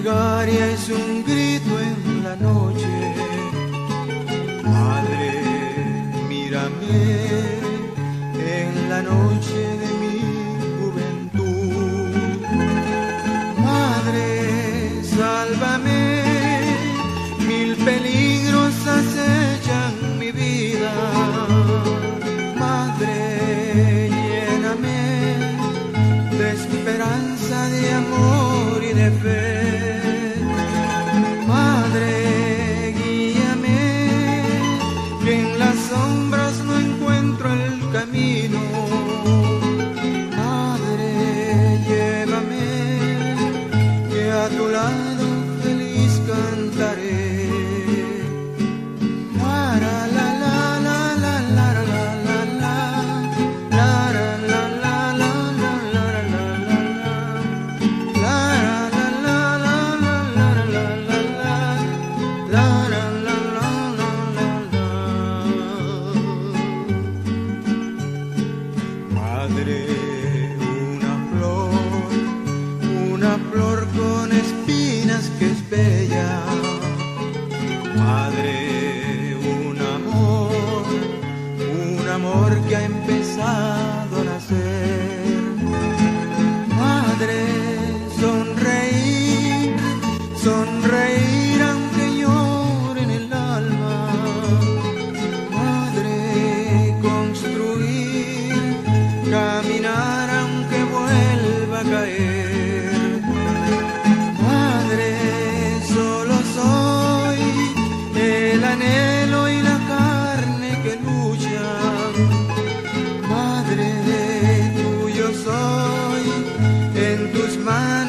plegaria es un grito en la noche. Madre, mírame en la noche de mi juventud. Madre, sálvame, mil peligros acechan mi vida. Madre, lléname de esperanza, de amor y de fe. a tu lado. madre un amor, un amor que ha empezado a nacer. Madre, sonreír, sonreír aunque llore en el alma. Madre, construir, caminar aunque vuelva a caer. Mine.